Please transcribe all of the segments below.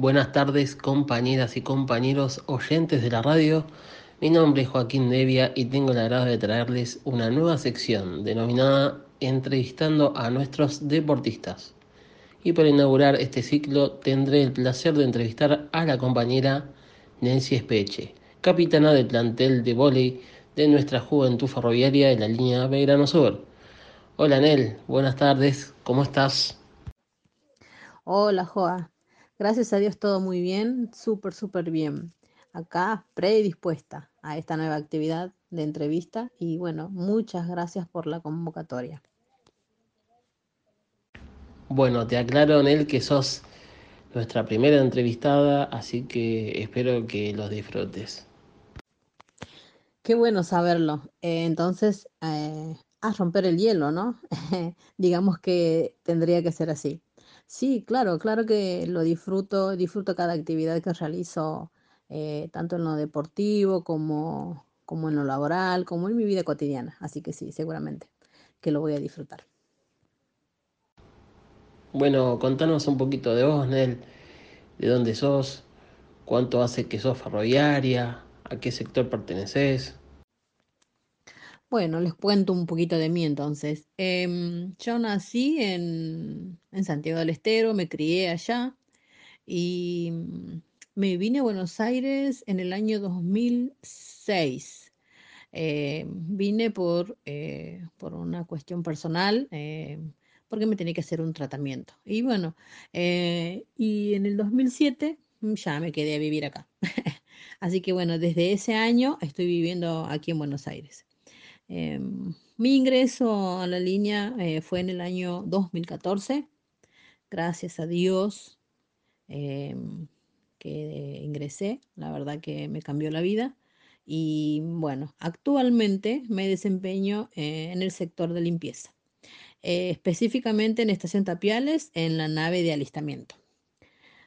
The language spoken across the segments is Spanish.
Buenas tardes compañeras y compañeros oyentes de la radio. Mi nombre es Joaquín Devia y tengo el agrado de traerles una nueva sección denominada Entrevistando a nuestros deportistas. Y para inaugurar este ciclo tendré el placer de entrevistar a la compañera Nancy Espeche, capitana del plantel de vóley de nuestra juventud ferroviaria de la línea Belgrano Sur. Hola Nel, buenas tardes, ¿cómo estás? Hola Joa, gracias a Dios todo muy bien, súper, súper bien. Acá predispuesta a esta nueva actividad de entrevista y bueno, muchas gracias por la convocatoria. Bueno, te aclaro Nel que sos nuestra primera entrevistada, así que espero que los disfrutes. Qué bueno saberlo. Eh, entonces, eh, a romper el hielo, ¿no? Digamos que tendría que ser así. Sí, claro, claro que lo disfruto, disfruto cada actividad que realizo, eh, tanto en lo deportivo como, como en lo laboral, como en mi vida cotidiana. Así que sí, seguramente que lo voy a disfrutar. Bueno, contanos un poquito de vos, Nel, de dónde sos, cuánto hace que sos ferroviaria, a qué sector perteneces. Bueno, les cuento un poquito de mí entonces. Em, yo nací en, en Santiago del Estero, me crié allá y mm, me vine a Buenos Aires en el año 2006. Eh, vine por, eh, por una cuestión personal, eh, porque me tenía que hacer un tratamiento. Y bueno, y en el 2007 mm, ya me quedé a vivir acá. Así que bueno, desde ese año estoy viviendo aquí en Buenos Aires. Em, mi ingreso a la línea eh, fue en el año 2014. Gracias a Dios em, que ingresé. La verdad que me cambió la vida. Y bueno, actualmente me desempeño eh, en el sector de limpieza. Eh, específicamente en Estación Tapiales, en la nave de alistamiento.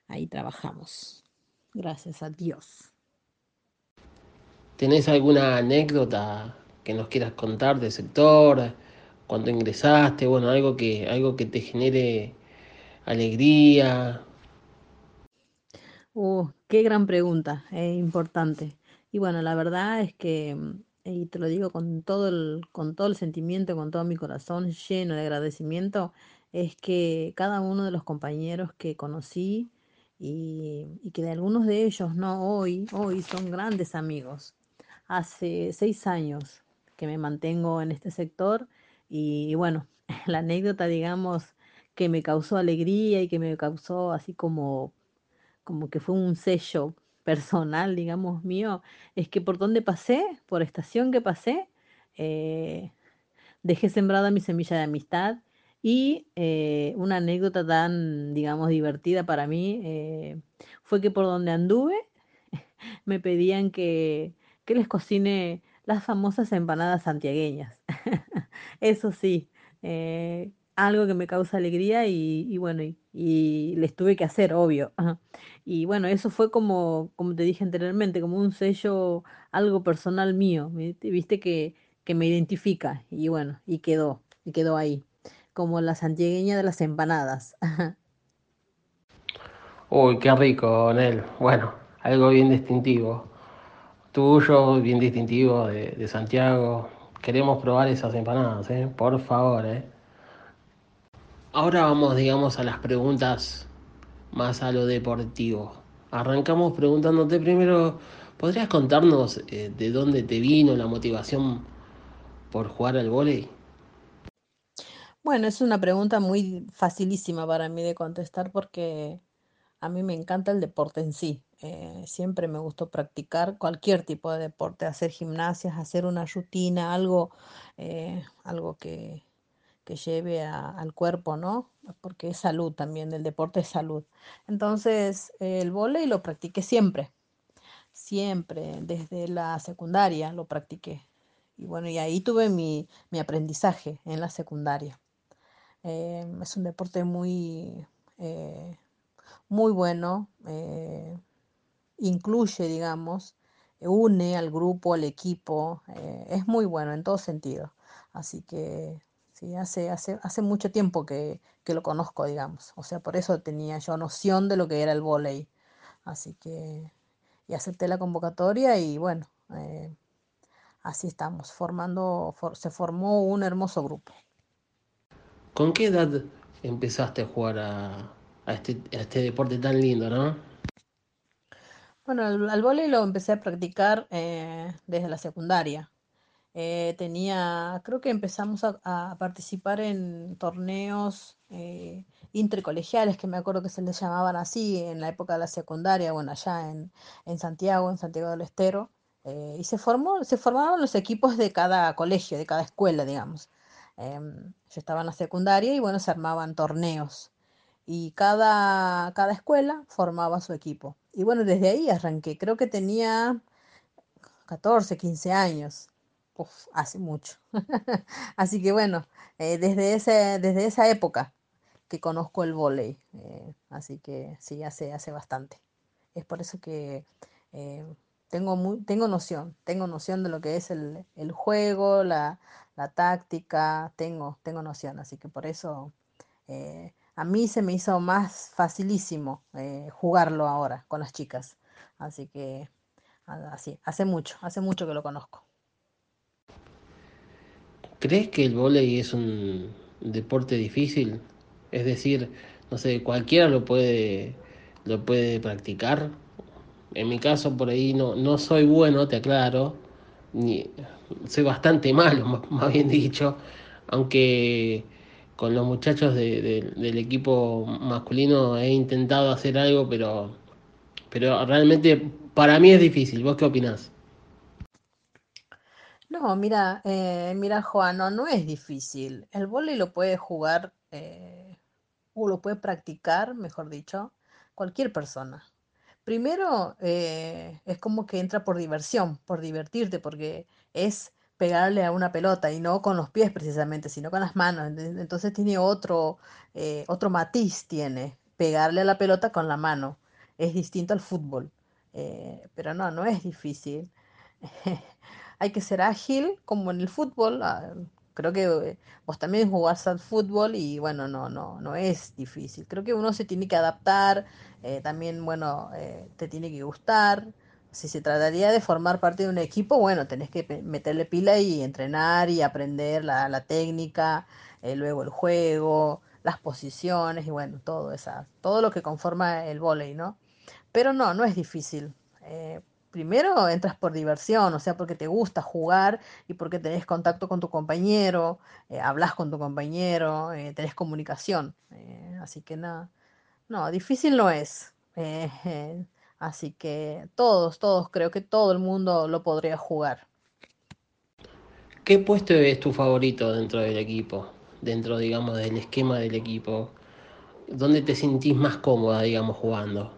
Ahí trabajamos. Gracias a Dios. ¿Tenés alguna anécdota que nos quieras contar del sector? ¿Cuándo ingresaste? Bueno, algo que, algo que te genere alegría. Uh, qué gran pregunta, es importante. Y bueno, la verdad es que, mm, y te lo digo con todo el, con todo el sentimiento, con todo mi corazón lleno de agradecimiento, es que cada uno de los compañeros que conocí y, y que de algunos de ellos, no hoy, hoy son grandes amigos. Hace seis años que me mantengo en este sector y, bueno, la anécdota, digamos, que me causó alegría y que me causó así como como que fue un sello personal, digamos, mío, es que por donde pasé, por estación que pasé, eh, dejé sembrada mi semilla de amistad y eh, una anécdota tan, digamos, divertida para mí eh, fue que por donde anduve me pedían que, que les cocine las famosas empanadas santiagueñas. Eso sí, eh, algo que me causa alegría y, bueno, y, les tuve que hacer, obvio. Y bueno, eso fue como, como te dije anteriormente, como un sello, algo personal mío, ¿viste? Viste que, que me identifica y bueno, y quedó, y quedó ahí, como la santiagueña de las empanadas. Uy, qué rico, Nel. Bueno, algo bien distintivo. Tuyo, bien distintivo de, de Santiago. Queremos probar esas empanadas, ¿eh? Por favor, ¿eh? Ahora vamos, digamos, a las preguntas más a lo deportivo. Arrancamos preguntándote primero, ¿podrías contarnos eh, de dónde te vino la motivación por jugar al vóley? Bueno, es una pregunta muy facilísima para mí de contestar porque a mí me encanta el deporte en sí. Eh, siempre me gustó practicar cualquier tipo de deporte, hacer gimnasias, hacer una rutina, algo, eh, algo que, que lleve al cuerpo, ¿no? Porque es salud también, el deporte es salud. Entonces, el vóley lo practiqué siempre, siempre, desde la secundaria lo practiqué. Y bueno, y ahí tuve mi, mi aprendizaje en la secundaria. Eh, es un deporte muy, eh, muy bueno, incluye, digamos, une al grupo, al equipo, eh, es muy bueno en todo sentido. Así que sí, hace, hace, hace mucho tiempo que, que lo conozco, digamos. O sea, por eso tenía yo noción de lo que era el vóley. Así que, y acepté la convocatoria y bueno, eh, así estamos, formando, se formó un hermoso grupo. ¿Con qué edad empezaste a jugar a, este, este, deporte tan lindo, no? Bueno, al, al lo empecé a practicar eh, desde la secundaria. Eh, tenía, creo que empezamos a, participar en torneos eh, intercolegiales, que me acuerdo que se les llamaban así en la época de la secundaria, bueno, allá en, en Santiago, en Santiago del Estero, eh, y se formó, se formaron los equipos de cada colegio, de cada escuela, digamos. Em, yo estaba en la secundaria y bueno, se armaban torneos. Y cada, cada escuela formaba su equipo. Y bueno, desde ahí arranqué. Creo que tenía 14, 15 años hace mucho. Así que bueno, eh, desde, ese, desde esa época que conozco el volei. Eh, así que sí, hace, hace bastante. Es por eso que eh, tengo, muy, tengo noción, tengo noción de lo que es el, juego, la, táctica, tengo, tengo noción. Así que por eso a mí se me hizo más facilísimo jugarlo ahora con las chicas. Así que así, hace mucho, hace mucho que lo conozco. ¿Crees que el vóley es un deporte difícil? Es decir, no sé, cualquiera lo puede, lo puede practicar. En mi caso, por ahí no, no soy bueno, te aclaro. Ni, soy bastante malo, más bien dicho. Aunque con los muchachos del equipo masculino he intentado hacer algo, pero, pero realmente para mí es difícil. ¿Vos qué opinás? No, mira, eh, mira, Juan, no, no es difícil. El vóley lo puede jugar eh, o lo puede practicar, mejor dicho, cualquier persona. Primero, eh, es como que entra por diversión, por divertirte, porque es pegarle a una pelota y no con los pies precisamente, sino con las manos. Entonces tiene otro, otro matiz, tiene pegarle a la pelota con la mano. Es distinto al fútbol. pero no, no es difícil. hay que ser ágil como en el fútbol. Ah, creo que eh, vos también jugás al fútbol y bueno, no, no, no es difícil. Creo que uno se tiene que adaptar, eh, también, bueno, eh, te tiene que gustar. Si se trataría de formar parte de un equipo, bueno, tenés que meterle pila y entrenar y aprender la, la técnica, luego el juego, las posiciones y bueno, todo, esa, todo lo que conforma el vóley, ¿no? Pero no, no es difícil primero entras por diversión, o sea, porque te gusta jugar y porque tenés contacto con tu compañero, eh, hablas con tu compañero, eh, tenés comunicación. Eh, así que nada, no, difícil no es. Así que todos, todos, creo que todo el mundo lo podría jugar. ¿Qué puesto es tu favorito dentro del equipo? Dentro, digamos, del esquema del equipo. ¿Dónde te sentís más cómoda, digamos, jugando?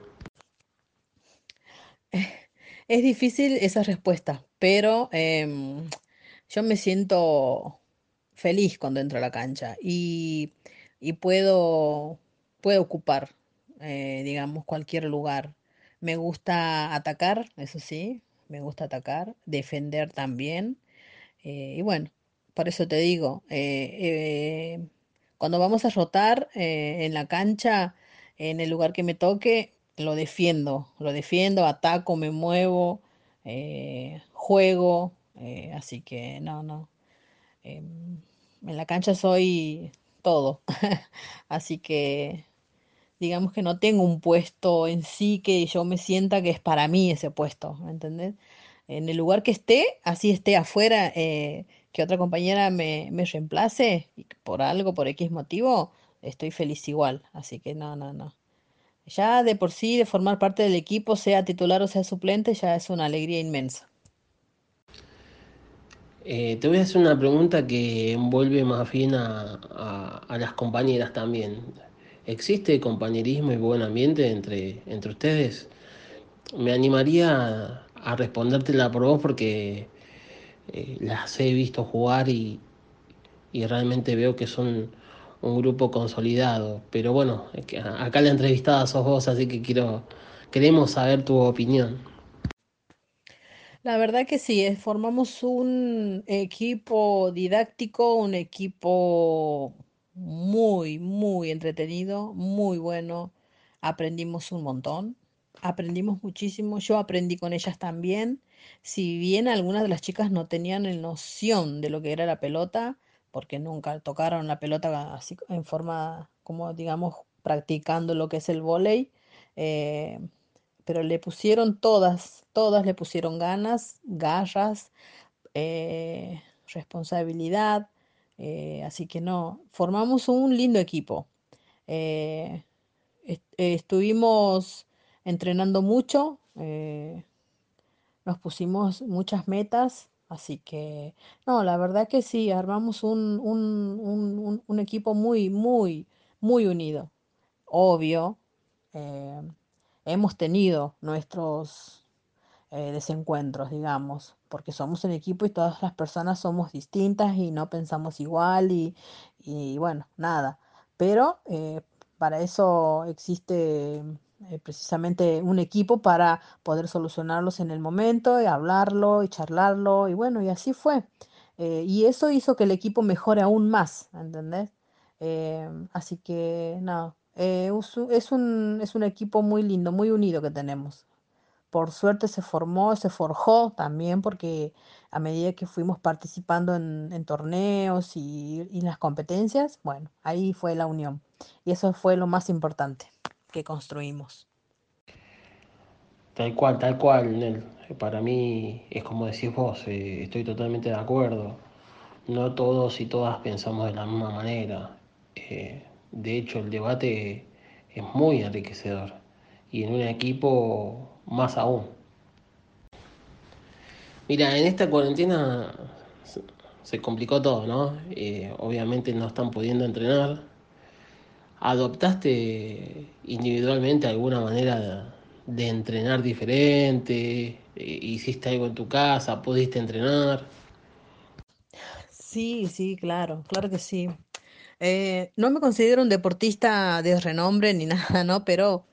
Es difícil esa respuesta, pero em, yo me siento feliz cuando entro a la cancha y, puedo, puedo ocupar, eh, digamos, cualquier lugar. Me gusta atacar, eso sí, me gusta atacar, defender también. Eh, y bueno, por eso te digo, eh, cuando vamos a rotar en la cancha, en el lugar que me toque, lo defiendo, lo defiendo, ataco, me muevo, eh, juego, eh, así que no, no. Em, en la cancha soy todo, así que digamos que no tengo un puesto en sí que yo me sienta que es para mí ese puesto, ¿me entendés? En el lugar que esté, así esté afuera, eh, que otra compañera me, me reemplace por algo, por X motivo, estoy feliz igual, así que no, no, no. Ya de por sí, de formar parte del equipo, sea titular o sea suplente, ya es una alegría inmensa. Eh, te voy a hacer una pregunta que envuelve más bien a, las compañeras también. ¿Existe compañerismo y buen ambiente entre, entre ustedes? Me animaría a respondértela por vos porque eh, las he visto jugar y, y realmente veo que son un grupo consolidado. Pero bueno, acá la entrevistada sos vos, así que quiero, queremos saber tu opinión. La verdad que sí, eh, formamos un equipo didáctico, un equipo muy, muy entretenido, muy bueno. Aprendimos un montón. aprendimos muchísimo, yo aprendí con ellas también. Si bien algunas de las chicas no tenían noción de lo que era la pelota, porque nunca tocaron la pelota así en forma, como digamos, practicando lo que es el vóley, eh, pero le pusieron todas, todas le pusieron ganas, garras, eh, responsabilidad, eh, así que no, formamos un lindo equipo. estuvimos entrenando mucho, nos pusimos muchas metas, así que no, la verdad que sí, armamos un, un, un, equipo muy, muy, muy unido. Obvio, eh, hemos tenido nuestros eh, desencuentros, digamos, porque somos un equipo y todas las personas somos distintas y no pensamos igual y, y bueno, nada. Pero eh, para eso existe eh, precisamente un equipo para poder solucionarlos en el momento, y hablarlo y charlarlo, y bueno, y así fue. Eh, y eso hizo que el equipo mejore aún más, ¿entendés? Así que, no, es, un, es un equipo muy lindo, muy unido que tenemos. Por suerte se formó, se forjó también porque a medida que fuimos participando en, torneos y, y las competencias, bueno, ahí fue la unión. Y eso fue lo más importante que construimos. Tal cual, tal cual, Nel. Para mí es como decís vos, eh, estoy totalmente de acuerdo. No todos y todas pensamos de la misma manera. Eh, de hecho, el debate es muy enriquecedor y en un equipo más aún. Mira, en esta cuarentena se complicó todo, ¿no? Eh, obviamente no están pudiendo entrenar ¿Adoptaste individualmente alguna manera de, entrenar diferente? Eh, ¿Hiciste algo en tu casa? ¿Pudiste entrenar? Sí, sí, claro, claro que sí. Eh, no me considero un deportista de renombre ni nada, ¿no? Pero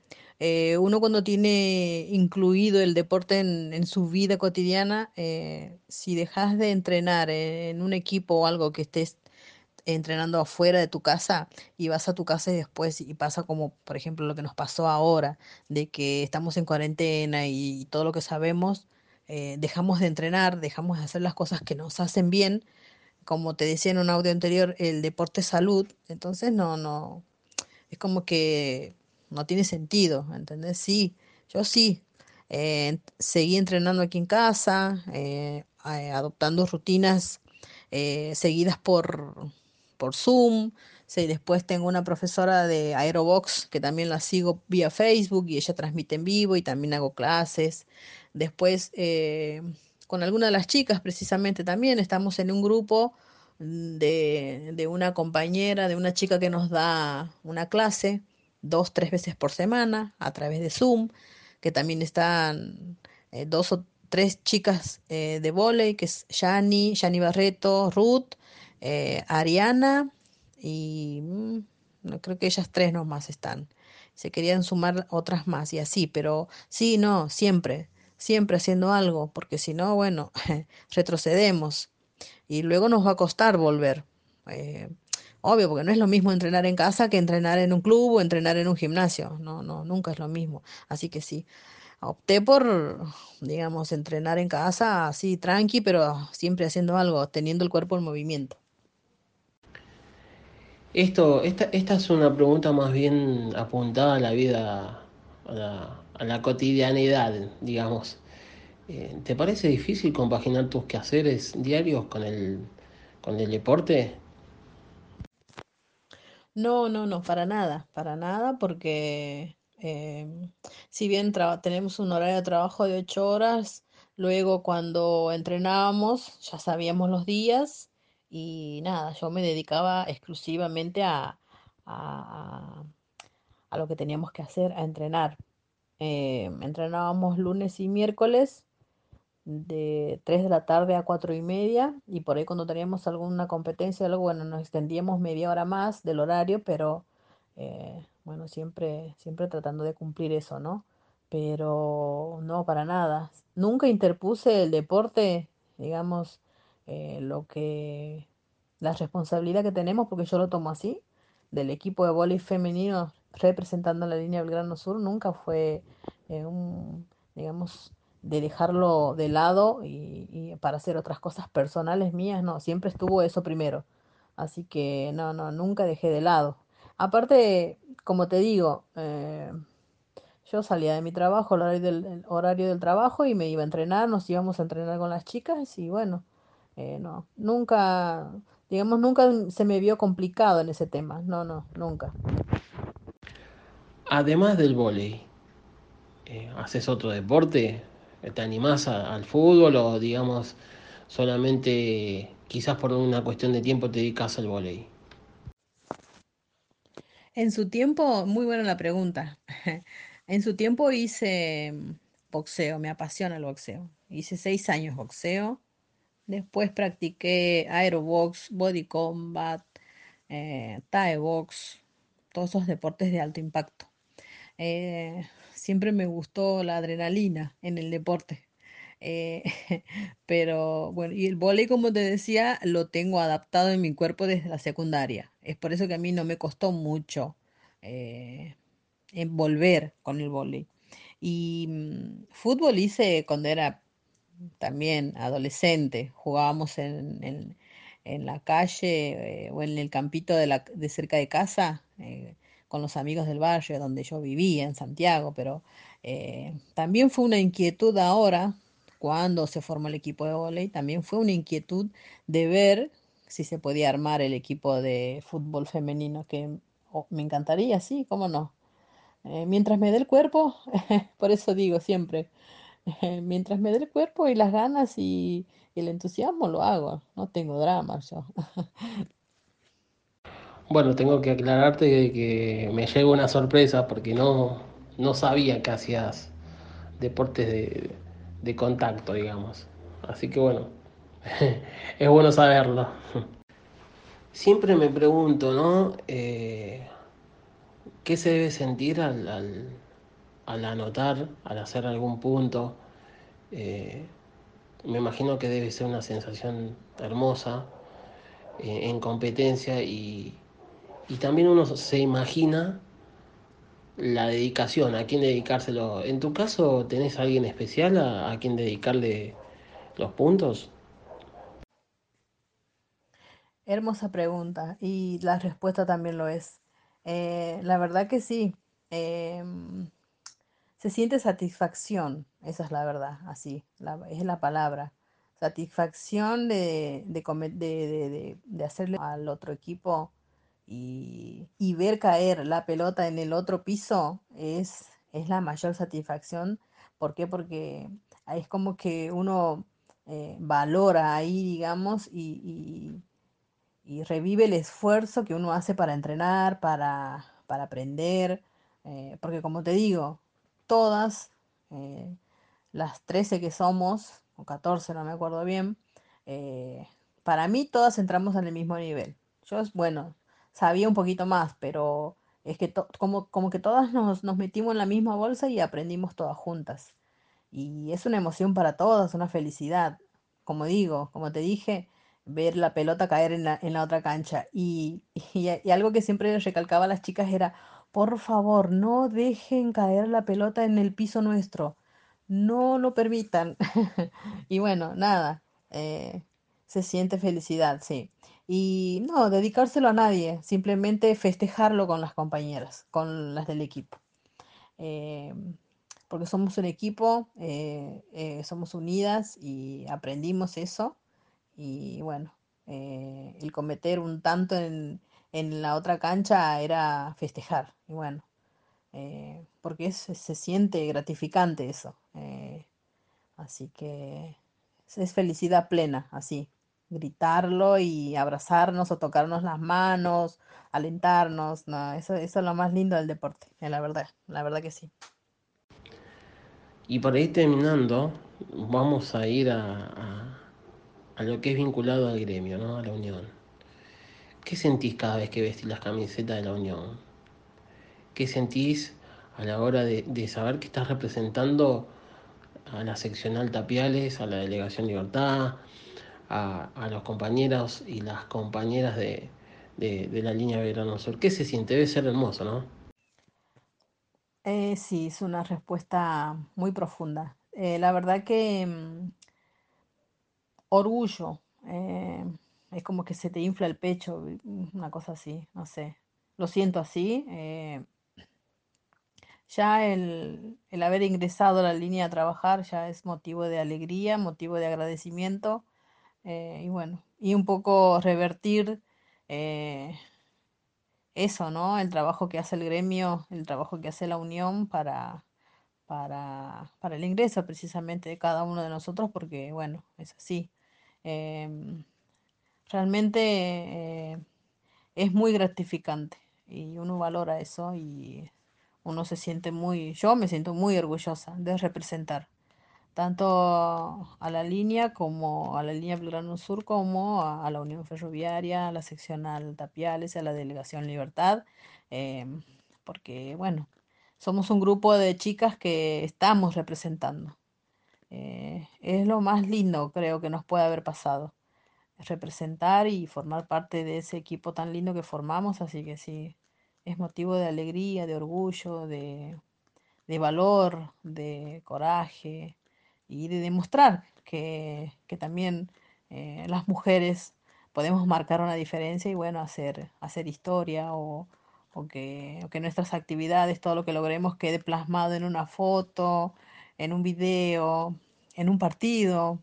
eh, uno cuando tiene incluido el deporte en, su vida cotidiana, si dejas de entrenar en un equipo o algo que estés entrenando afuera de tu casa y vas a tu casa y después y pasa como por ejemplo lo que nos pasó ahora de que estamos en cuarentena y, todo lo que sabemos eh, dejamos de entrenar dejamos de hacer las cosas que nos hacen bien como te decía en un audio anterior el deporte salud entonces no no es como que no tiene sentido ¿entendés? sí yo sí eh, seguí entrenando aquí en casa eh, adoptando rutinas seguidas por por Zoom. Sí, después tengo una profesora de Aerobox que también la sigo vía Facebook y ella transmite en vivo y también hago clases. Después eh, con alguna de las chicas precisamente también estamos en un grupo de, de, una compañera, de una chica que nos da una clase dos, tres veces por semana a través de Zoom, que también están eh, dos o tres chicas eh, de volei, que es Yani, Yani Barreto, Ruth eh, Ariana y mm, no creo que ellas tres nomás están. Se querían sumar otras más y así, pero sí, no, siempre, siempre haciendo algo, porque si no, bueno, retrocedemos y luego nos va a costar volver. Obvio, porque no es lo mismo entrenar en casa que entrenar en un club o entrenar en un gimnasio. No, no, nunca es lo mismo. Así que sí, opté por, digamos, entrenar en casa así tranqui, pero siempre haciendo algo, teniendo el cuerpo en movimiento. Esto, esta, esta es una pregunta más bien apuntada a la vida, a la, cotidianidad, digamos. Eh, ¿Te parece difícil compaginar tus quehaceres diarios con el, con el deporte? No, no, no, para nada, para nada, porque em, si bien tenemos un horario de trabajo de ocho horas, luego cuando entrenábamos ya sabíamos los días y nada, yo me dedicaba exclusivamente a, a, lo que teníamos que hacer, a entrenar. Eh, entrenábamos lunes y miércoles de 3 de la tarde a 4 y media y por ahí cuando teníamos alguna competencia algo, bueno, nos extendíamos media hora más del horario, pero eh, bueno, siempre, siempre tratando de cumplir eso, ¿no? Pero no, para nada. Nunca interpuse el deporte, digamos, eh, lo que la responsabilidad que tenemos, porque yo lo tomo así, del equipo de voleibol femenino representando la línea Belgrano Sur, nunca fue eh, un, digamos, de dejarlo de lado y, para hacer otras cosas personales mías, no, siempre estuvo eso primero. Así que no, no, nunca dejé de lado. Aparte, como te digo, eh, yo salía de mi trabajo, el horario del, el horario del trabajo y me iba a entrenar, nos íbamos a entrenar con las chicas y bueno, eh, no, nunca, digamos, nunca se me vio complicado en ese tema, no, no, nunca. Además del vóley, eh, ¿haces otro deporte? ¿Te animás al fútbol o digamos solamente quizás por una cuestión de tiempo te dedicas al vóley? En su tiempo, muy buena la pregunta. En su tiempo hice mm, boxeo, me apasiona el boxeo. Hice seis años boxeo. Después practiqué aerobox, body combat, eh, box, todos esos deportes de alto impacto. Eh, siempre me gustó la adrenalina en el deporte. Eh, pero bueno, y el vóley, como te decía, lo tengo adaptado en mi cuerpo desde la secundaria. Es por eso que a mí no me costó mucho eh, volver con el vóley. Y mm, fútbol hice cuando era también adolescente, jugábamos en, en- en la calle eh, o en el campito de, la, de cerca de casa eh, con los amigos del barrio donde yo vivía, en Santiago, pero eh, también fue una inquietud ahora, cuando se formó el equipo de vóley, también fue una inquietud de ver si se podía armar el equipo de fútbol femenino, que oh, me encantaría, sí, cómo no. Eh, mientras me dé el cuerpo, por eso digo siempre. Mientras me dé el cuerpo y las ganas y, y el entusiasmo, lo hago. No tengo drama yo. Bueno, tengo que aclararte que, me llegó una sorpresa porque no, no sabía que hacías deportes de, de contacto, digamos. Así que bueno, es bueno saberlo. Siempre me pregunto, ¿no? Eh, ¿qué se debe sentir al, al, al anotar, al hacer algún punto? Eh, me imagino que debe ser una sensación hermosa eh, en competencia y, y también uno se imagina la dedicación, a quién dedicárselo. En tu caso, ¿tenés a alguien especial a, a quien dedicarle los puntos? Hermosa pregunta y la respuesta también lo es. Eh, la verdad que sí. em, se siente satisfacción, esa es la verdad, así, es la palabra. Satisfacción de, de, de- de- de hacerle al otro equipo y, ver caer la pelota en el otro piso es, es la mayor satisfacción. ¿Por qué? Porque es como que uno eh, valora ahí, digamos, y, y revive el esfuerzo que uno hace para entrenar, para, para aprender, eh, porque como te digo, todas, eh, las 13 que somos, o 14 no me acuerdo bien, eh, para mí todas entramos en el mismo nivel. Yo, bueno, sabía un poquito más, pero es que como, como que todas nos, nos metimos en la misma bolsa y aprendimos todas juntas. Y es una emoción para todas, una felicidad. Como digo, como te dije, ver la pelota caer en la, en la otra cancha. Y, y, algo que siempre recalcaba a las chicas era, por favor, no dejen caer la pelota en el piso nuestro. No lo permitan. Y bueno, nada, eh, se siente felicidad, sí. Y no, dedicárselo a nadie, simplemente festejarlo con las compañeras, con las del equipo eh, porque somos un equipo, eh, eh, somos unidas y aprendimos eso. Y bueno, el cometer un tanto en, en la otra cancha era festejar. Y bueno, porque se siente gratificante eso. así que es felicidad plena, así. Gritarlo y abrazarnos o tocarnos las manos, alentarnos, no, eso, eso es lo más lindo del deporte, eh, la verdad, la verdad que sí. Y para ir terminando, vamos a ir a, a, lo que es vinculado al gremio, ¿no? A la unión. ¿Qué sentís cada vez que vestís las camisetas de la unión? ¿Qué sentís a la hora de, de saber que estás representando a la seccional Tapiales, a la delegación Libertad, a, los compañeros y las compañeras de, de, la línea Verano Sur? ¿Qué se siente? Debe ser hermoso, ¿no? Eh, sí, es una respuesta muy profunda. Eh, la verdad que mm, orgullo, eh, es como que se te infla el pecho, una cosa así, no sé. Lo siento así. eh, ya el, el haber ingresado a la línea a trabajar ya es motivo de alegría, motivo de agradecimiento eh, y bueno, y un poco revertir eh, eso, ¿no? El trabajo que hace el gremio, el trabajo que hace la unión para, para, para el ingreso precisamente de cada uno de nosotros, porque bueno, es así. Em, realmente eh, es muy gratificante y uno valora eso y uno se siente muy, yo me siento muy orgullosa de representar tanto a la línea como a la línea Belgrano Sur, como a, la Unión Ferroviaria, a la seccional Tapiales, a la Delegación Libertad, em, porque bueno, somos un grupo de chicas que estamos representando. Eh, es lo más lindo, creo, que nos puede haber pasado, representar y formar parte de ese equipo tan lindo que formamos, así que sí, es motivo de alegría, de orgullo, de de valor, de coraje y de demostrar que, que también eh, las mujeres podemos marcar una diferencia y bueno, hacer, hacer historia o, o que, que nuestras actividades, todo lo que logremos quede plasmado en una foto, en un video, en un partido.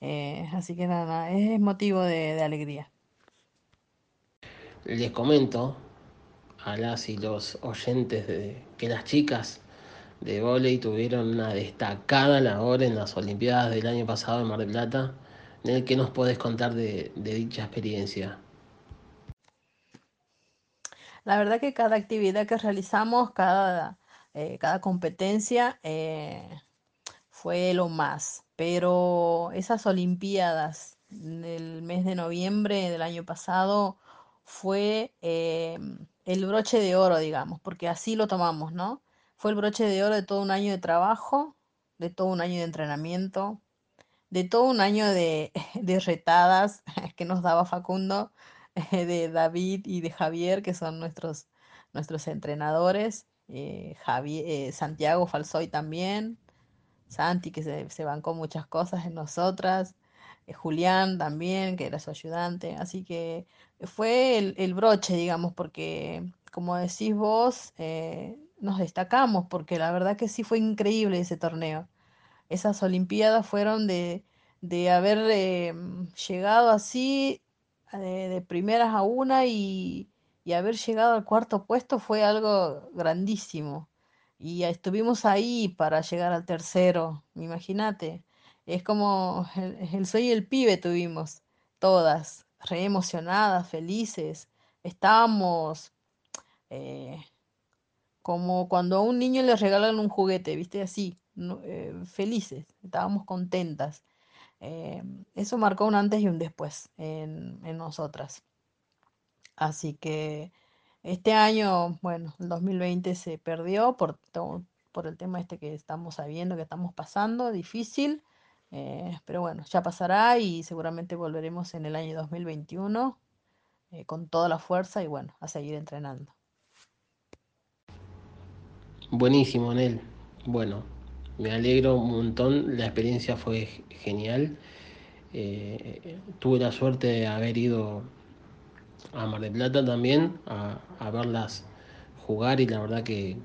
Eh, así que nada, es motivo de, de alegría. Les comento a las y los oyentes de que las chicas de vóley tuvieron una destacada labor en las Olimpiadas del año pasado en Mar del Plata. En el que nos podés contar de, de dicha experiencia. La verdad que cada actividad que realizamos, cada, eh, cada competencia, eh, fue lo más. Pero esas Olimpiadas del mes de noviembre del año pasado fue eh, el broche de oro, digamos, porque así lo tomamos, ¿no? Fue el broche de oro de todo un año de trabajo, de todo un año de entrenamiento, de todo un año de, de retadas que nos daba Facundo, de David y de Javier, que son nuestros, nuestros entrenadores. eh, Javier, eh, Santiago Falsoy también. Santi, que se, se bancó muchas cosas en nosotras, eh, Julián también, que era su ayudante, así que fue el, el broche, digamos, porque como decís vos, eh, nos destacamos, porque la verdad que sí fue increíble ese torneo. Esas Olimpiadas fueron de, de haber eh, llegado así de primeras a una y, y haber llegado al cuarto puesto fue algo grandísimo. Y estuvimos ahí para llegar al tercero, imagínate. Es como el, el soy el pibe tuvimos, todas, re emocionadas, felices. Estábamos eh, como cuando a un niño le regalan un juguete, ¿viste? Así, eh, felices, estábamos contentas. Eh, eso marcó un antes y un después en, en nosotras. Así que este año, bueno, el 2020 se perdió por, por el tema este que estamos sabiendo, que estamos pasando, difícil, eh, pero bueno, ya pasará y seguramente volveremos en el año 2021 eh, con toda la fuerza y bueno, a seguir entrenando. Buenísimo, Nel. Bueno, me alegro un montón. La experiencia fue genial. Eh, tuve la suerte de haber ido a Mar del Plata también a, a verlas jugar y la verdad que,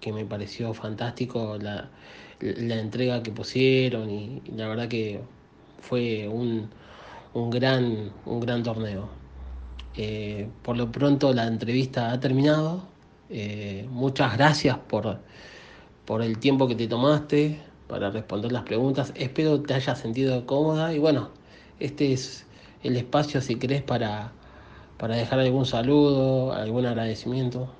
que me pareció fantástico la, la entrega que pusieron y, la verdad que fue un, un gran, un gran torneo. Eh, por lo pronto la entrevista ha terminado. Eh, muchas gracias por, por el tiempo que te tomaste para responder las preguntas. Espero te hayas sentido cómoda y bueno, este es el espacio si querés para, para dejar algún saludo, algún agradecimiento.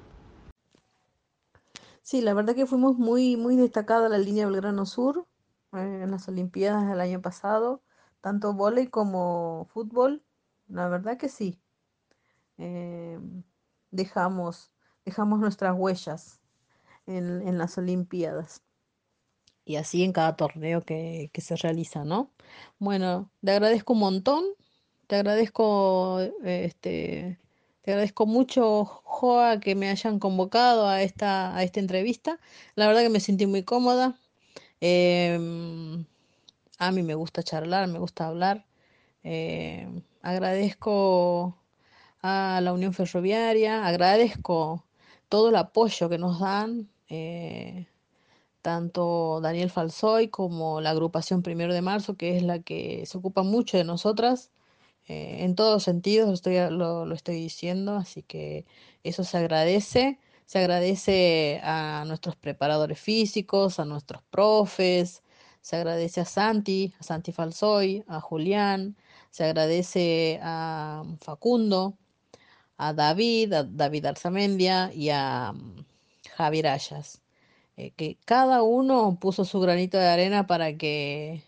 Sí, la verdad que fuimos muy, muy destacada la línea Belgrano Sur eh, en las Olimpiadas del año pasado, tanto vóley como fútbol. La verdad que sí. eh, dejamos, dejamos nuestras huellas en, en las Olimpiadas y así en cada torneo que, que se realiza, ¿no? Bueno, te agradezco un montón, te agradezco, eh, este, Te agradezco mucho, Joa, que me hayan convocado a esta, a esta entrevista. La verdad que me sentí muy cómoda. Em, a mí me gusta charlar, me gusta hablar. Em, agradezco a la Unión Ferroviaria, agradezco todo el apoyo que nos dan, eh, tanto Daniel Falsoy como la agrupación Primero de Marzo, que es la que se ocupa mucho de nosotras. Eh, en todos los sentidos estoy, lo, lo estoy diciendo, así que eso se agradece. Se agradece a nuestros preparadores físicos, a nuestros profes, se agradece a Santi, a Santi Falsoy, a Julián, se agradece a Facundo, a David, a David Arzamendia y a mm, Javier Ayas, eh, que cada uno puso su granito de arena para que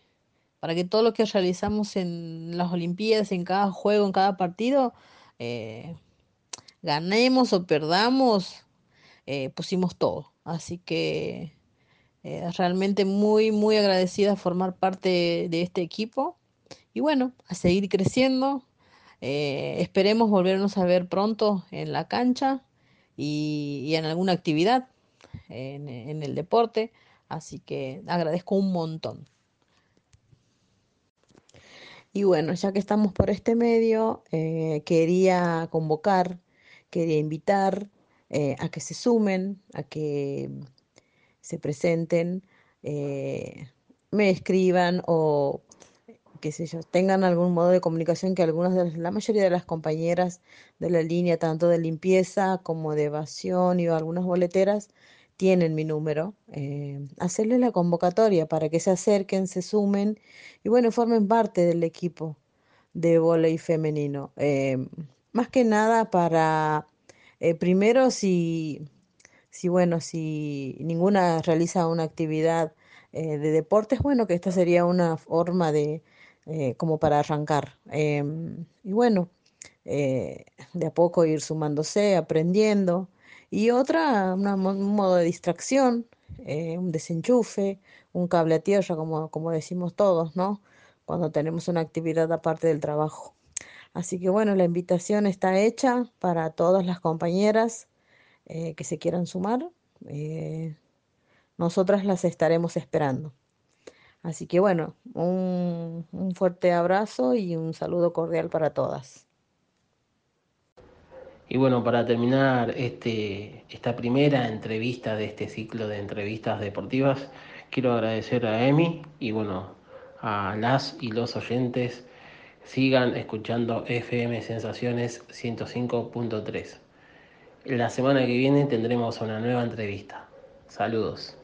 para que todo lo que realizamos en las Olimpiadas, en cada juego, en cada partido, eh, ganemos o perdamos, eh, pusimos todo. Así que realmente muy, muy agradecida de formar parte de este equipo. Y bueno, a seguir creciendo. Esperemos volvernos a ver pronto en la cancha y, en alguna actividad en, el deporte. Así que agradezco un montón. Y bueno, ya que estamos por este medio, eh, quería convocar, quería invitar eh, a que se sumen, a que se presenten, eh, me escriban o qué sé yo, tengan algún modo de comunicación que algunas de las, la mayoría de las compañeras de la línea, tanto de limpieza como de evasión y algunas boleteras, tienen mi número, eh, hacerles la convocatoria para que se acerquen, se sumen y bueno, formen parte del equipo de volei femenino. Eh, más que nada para, eh, primero, si, si, bueno, si ninguna realiza una actividad de deportes, bueno, que esta sería una forma de, como para arrancar. Em, y bueno, de a poco ir sumándose, aprendiendo. Y otra, un modo de distracción, eh, un desenchufe, un cable a tierra, como, como decimos todos, ¿no? Cuando tenemos una actividad aparte del trabajo. Así que bueno, la invitación está hecha para todas las compañeras eh, que se quieran sumar. Eh, nosotras las estaremos esperando. Así que bueno, un, un fuerte abrazo y un saludo cordial para todas. Y bueno, para terminar este, esta primera entrevista de este ciclo de entrevistas deportivas, quiero agradecer a Emi y bueno, a las y los oyentes. Sigan escuchando FM Sensaciones 105.3. La semana que viene tendremos una nueva entrevista. Saludos.